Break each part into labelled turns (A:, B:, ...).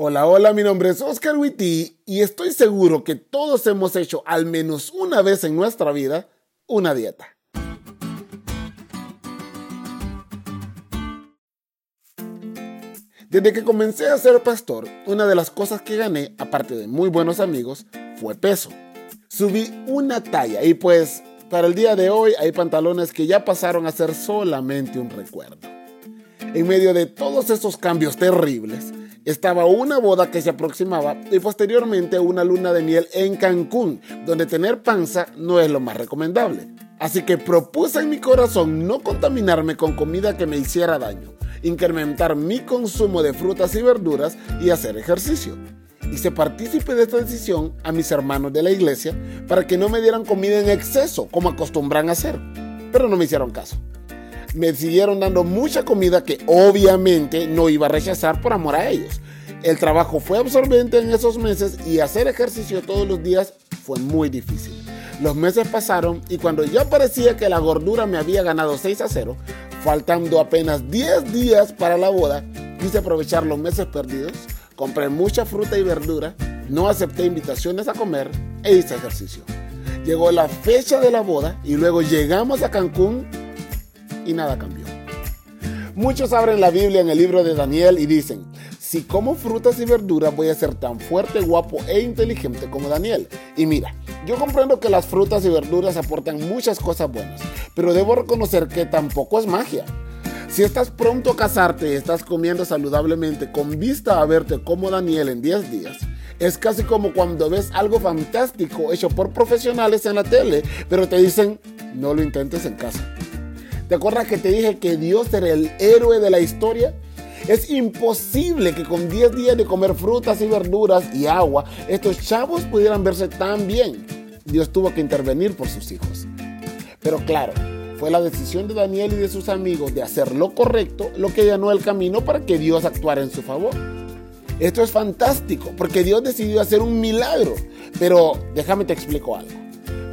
A: Hola, hola, mi nombre es Oscar Witty y estoy seguro que todos hemos hecho al menos una vez en nuestra vida una dieta. Desde que comencé a ser pastor, una de las cosas que gané, aparte de muy buenos amigos, fue peso. Subí una talla y pues para el día de hoy hay pantalones que ya pasaron a ser solamente un recuerdo. En medio de todos esos cambios terribles, estaba una boda que se aproximaba y posteriormente una luna de miel en Cancún, donde tener panza no es lo más recomendable. Así que propuse en mi corazón no contaminarme con comida que me hiciera daño, incrementar mi consumo de frutas y verduras y hacer ejercicio. Hice partícipe de esta decisión a mis hermanos de la iglesia para que no me dieran comida en exceso como acostumbran a hacer, pero no me hicieron caso me siguieron dando mucha comida que obviamente no iba a rechazar por amor a ellos. El trabajo fue absorbente en esos meses y hacer ejercicio todos los días fue muy difícil. Los meses pasaron y cuando ya parecía que la gordura me había ganado 6 a 0, faltando apenas 10 días para la boda, quise aprovechar los meses perdidos, compré mucha fruta y verdura, no acepté invitaciones a comer e hice ejercicio. Llegó la fecha de la boda y luego llegamos a Cancún y nada cambió. Muchos abren la Biblia en el libro de Daniel y dicen, si como frutas y verduras voy a ser tan fuerte, guapo e inteligente como Daniel. Y mira, yo comprendo que las frutas y verduras aportan muchas cosas buenas, pero debo reconocer que tampoco es magia. Si estás pronto a casarte y estás comiendo saludablemente con vista a verte como Daniel en 10 días, es casi como cuando ves algo fantástico hecho por profesionales en la tele, pero te dicen, no lo intentes en casa. ¿Te acuerdas que te dije que Dios era el héroe de la historia? Es imposible que con 10 días de comer frutas y verduras y agua, estos chavos pudieran verse tan bien. Dios tuvo que intervenir por sus hijos. Pero claro, fue la decisión de Daniel y de sus amigos de hacer lo correcto lo que llenó el camino para que Dios actuara en su favor. Esto es fantástico porque Dios decidió hacer un milagro. Pero déjame te explico algo.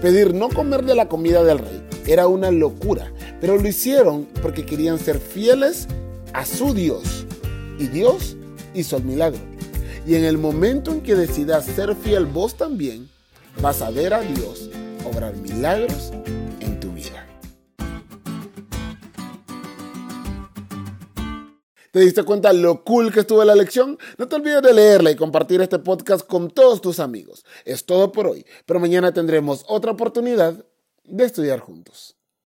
A: Pedir no comer de la comida del rey era una locura pero lo hicieron porque querían ser fieles a su Dios. Y Dios hizo el milagro. Y en el momento en que decidas ser fiel vos también, vas a ver a Dios obrar milagros en tu vida. ¿Te diste cuenta lo cool que estuvo la lección? No te olvides de leerla y compartir este podcast con todos tus amigos. Es todo por hoy, pero mañana tendremos otra oportunidad de estudiar juntos.